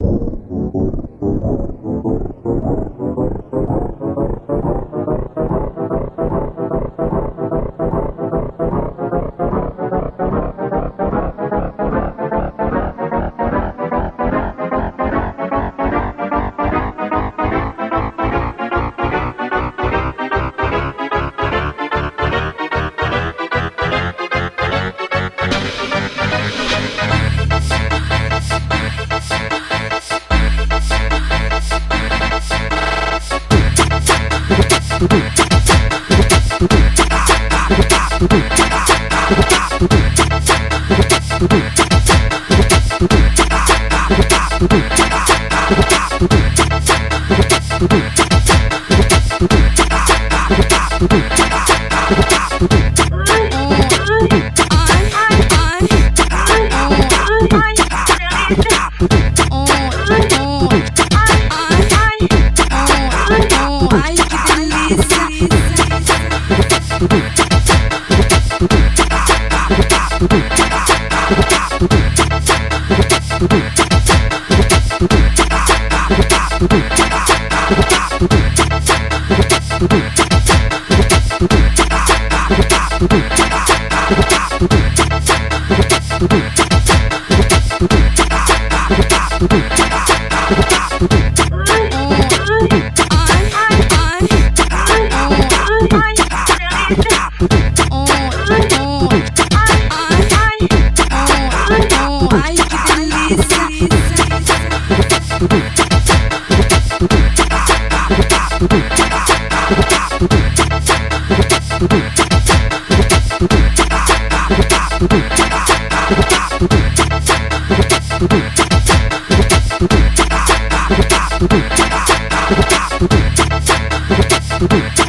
you. Boop, boop. Tudo Bị